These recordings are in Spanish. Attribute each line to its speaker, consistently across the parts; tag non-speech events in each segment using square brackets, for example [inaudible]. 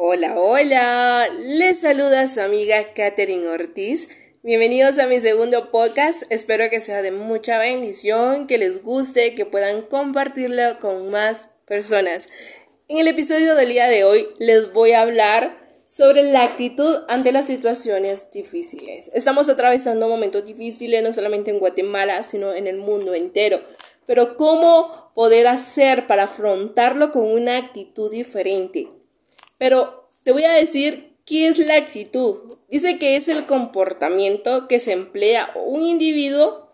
Speaker 1: Hola, hola, les saluda su amiga Katherine Ortiz. Bienvenidos a mi segundo podcast. Espero que sea de mucha bendición, que les guste, que puedan compartirlo con más personas. En el episodio del día de hoy les voy a hablar sobre la actitud ante las situaciones difíciles. Estamos atravesando momentos difíciles no solamente en Guatemala, sino en el mundo entero. Pero ¿cómo poder hacer para afrontarlo con una actitud diferente? Pero te voy a decir qué es la actitud. Dice que es el comportamiento que se emplea un individuo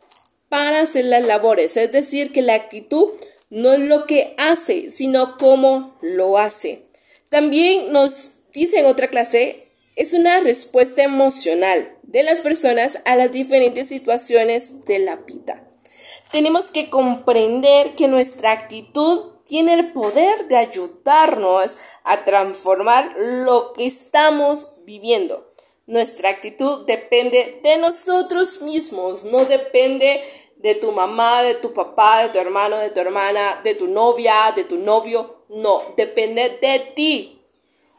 Speaker 1: para hacer las labores. Es decir, que la actitud no es lo que hace, sino cómo lo hace. También nos dice en otra clase, es una respuesta emocional de las personas a las diferentes situaciones de la vida. Tenemos que comprender que nuestra actitud tiene el poder de ayudarnos a transformar lo que estamos viviendo. Nuestra actitud depende de nosotros mismos, no depende de tu mamá, de tu papá, de tu hermano, de tu hermana, de tu novia, de tu novio. No, depende de ti.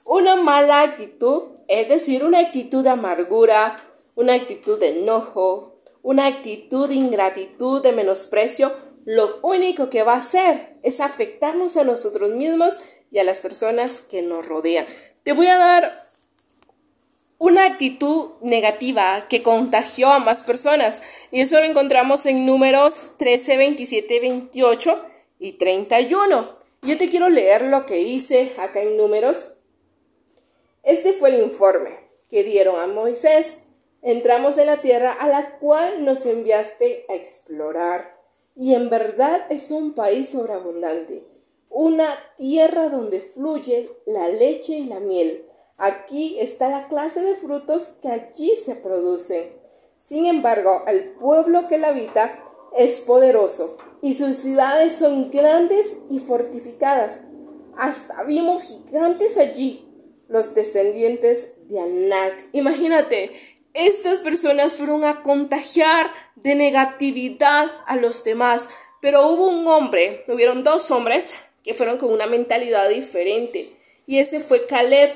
Speaker 1: Una mala actitud, es decir, una actitud de amargura, una actitud de enojo, una actitud de ingratitud, de menosprecio, lo único que va a hacer es afectarnos a nosotros mismos y a las personas que nos rodean. Te voy a dar una actitud negativa que contagió a más personas y eso lo encontramos en números 13, 27, 28 y 31. Yo te quiero leer lo que dice acá en números. Este fue el informe que dieron a Moisés. Entramos en la tierra a la cual nos enviaste a explorar y en verdad es un país sobreabundante, una tierra donde fluye la leche y la miel. Aquí está la clase de frutos que allí se producen. Sin embargo, el pueblo que la habita es poderoso y sus ciudades son grandes y fortificadas. Hasta vimos gigantes allí, los descendientes de Anak. Imagínate, estas personas fueron a contagiar de negatividad a los demás, pero hubo un hombre, hubieron dos hombres que fueron con una mentalidad diferente, y ese fue Caleb.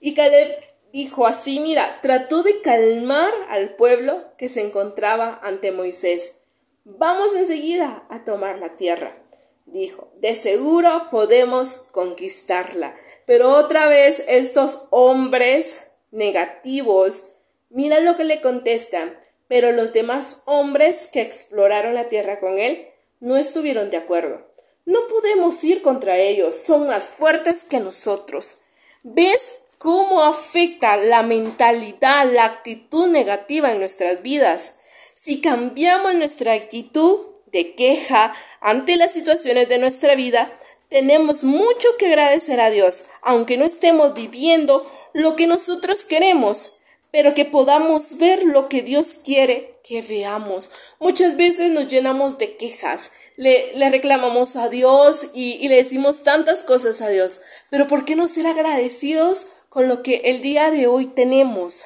Speaker 1: Y Caleb dijo así, mira, trató de calmar al pueblo que se encontraba ante Moisés. Vamos enseguida a tomar la tierra. Dijo, de seguro podemos conquistarla. Pero otra vez estos hombres negativos Mira lo que le contesta. Pero los demás hombres que exploraron la tierra con él no estuvieron de acuerdo. No podemos ir contra ellos, son más fuertes que nosotros. ¿Ves cómo afecta la mentalidad, la actitud negativa en nuestras vidas? Si cambiamos nuestra actitud de queja ante las situaciones de nuestra vida, tenemos mucho que agradecer a Dios, aunque no estemos viviendo lo que nosotros queremos pero que podamos ver lo que Dios quiere que veamos. Muchas veces nos llenamos de quejas, le, reclamamos a Dios y, y le decimos tantas cosas a Dios, pero ¿por qué no ser agradecidos con lo que el día de hoy tenemos?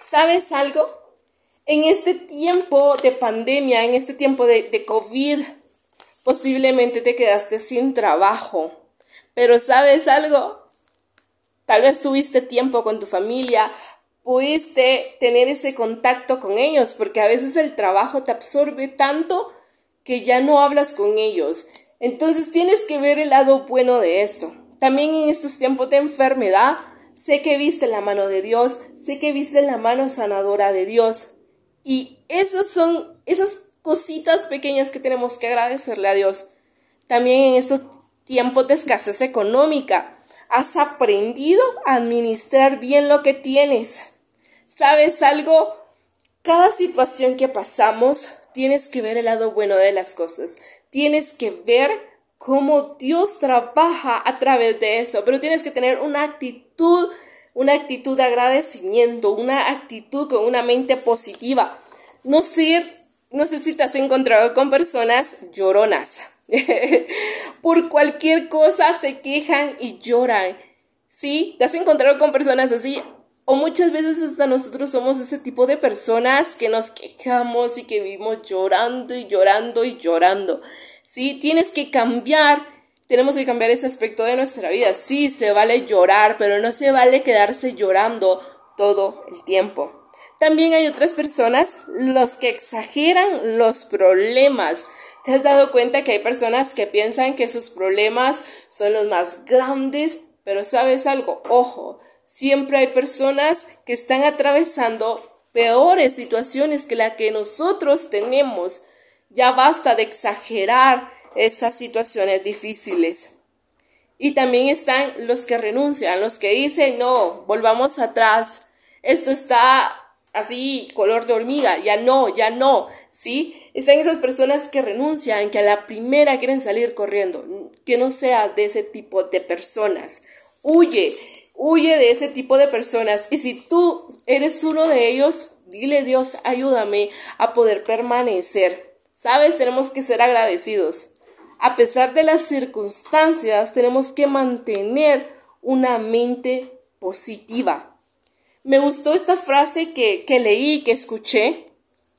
Speaker 1: ¿Sabes algo? En este tiempo de pandemia, en este tiempo de, de COVID, posiblemente te quedaste sin trabajo. Pero ¿sabes algo? Tal vez tuviste tiempo con tu familia, pudiste tener ese contacto con ellos, porque a veces el trabajo te absorbe tanto que ya no hablas con ellos. Entonces tienes que ver el lado bueno de esto. También en estos tiempos de enfermedad, sé que viste la mano de Dios, sé que viste la mano sanadora de Dios. Y esas son esas cositas pequeñas que tenemos que agradecerle a Dios. También en estos tiempos de escasez económica, has aprendido a administrar bien lo que tienes. ¿Sabes algo? Cada situación que pasamos, tienes que ver el lado bueno de las cosas. Tienes que ver cómo Dios trabaja a través de eso, pero tienes que tener una actitud, una actitud de agradecimiento, una actitud con una mente positiva. No ser, no sé si te has encontrado con personas lloronas. [laughs] Por cualquier cosa se quejan y lloran. ¿Sí? ¿Te has encontrado con personas así? O muchas veces hasta nosotros somos ese tipo de personas que nos quejamos y que vivimos llorando y llorando y llorando. ¿Sí? Tienes que cambiar, tenemos que cambiar ese aspecto de nuestra vida. Sí, se vale llorar, pero no se vale quedarse llorando todo el tiempo. También hay otras personas los que exageran los problemas. ¿Te has dado cuenta que hay personas que piensan que sus problemas son los más grandes? Pero sabes algo, ojo, siempre hay personas que están atravesando peores situaciones que la que nosotros tenemos. Ya basta de exagerar esas situaciones difíciles. Y también están los que renuncian, los que dicen, no, volvamos atrás, esto está así, color de hormiga, ya no, ya no, ¿sí? Están esas personas que renuncian, que a la primera quieren salir corriendo, que no sea de ese tipo de personas. Huye, huye de ese tipo de personas. Y si tú eres uno de ellos, dile Dios, ayúdame a poder permanecer. Sabes, tenemos que ser agradecidos. A pesar de las circunstancias, tenemos que mantener una mente positiva. Me gustó esta frase que, que leí, que escuché,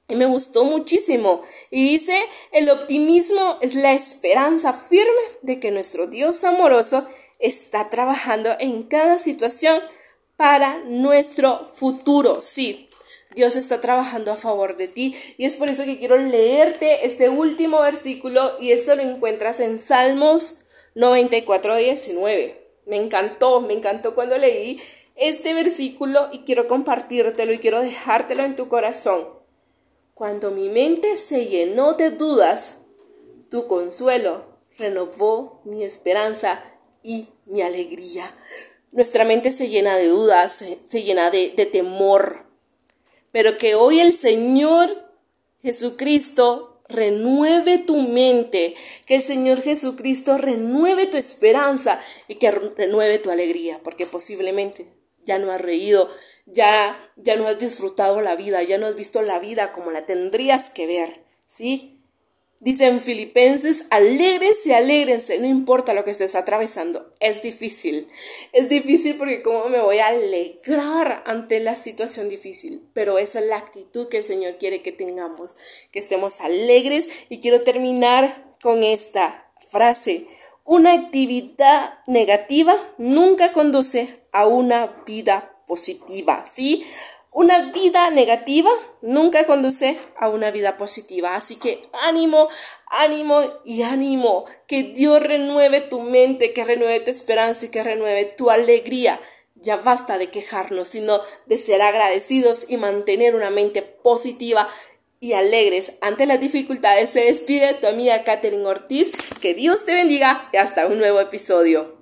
Speaker 1: y me gustó muchísimo. Y dice, el optimismo es la esperanza firme de que nuestro Dios amoroso está trabajando en cada situación para nuestro futuro. Sí, Dios está trabajando a favor de ti. Y es por eso que quiero leerte este último versículo y esto lo encuentras en Salmos 94, 19. Me encantó, me encantó cuando leí este versículo y quiero compartírtelo y quiero dejártelo en tu corazón. Cuando mi mente se llenó de dudas, tu consuelo renovó mi esperanza y mi alegría. Nuestra mente se llena de dudas, se, llena de, de temor, pero que hoy el Señor Jesucristo renueve tu mente, que el Señor Jesucristo renueve tu esperanza y que renueve tu alegría, porque posiblemente ya no has reído, ya ya no has disfrutado la vida, ya no has visto la vida como la tendrías que ver, ¿sí? Dicen Filipenses, alegres y alegrense, no importa lo que estés atravesando. Es difícil. Es difícil porque cómo me voy a alegrar ante la situación difícil. Pero esa es la actitud que el Señor quiere que tengamos, que estemos alegres. Y quiero terminar con esta frase. Una actividad negativa nunca conduce a una vida positiva, ¿sí? Una vida negativa nunca conduce a una vida positiva. Así que ánimo, ánimo y ánimo. Que Dios renueve tu mente, que renueve tu esperanza y que renueve tu alegría. Ya basta de quejarnos, sino de ser agradecidos y mantener una mente positiva y alegres ante las dificultades. Se despide tu amiga Katherine Ortiz. Que Dios te bendiga y hasta un nuevo episodio.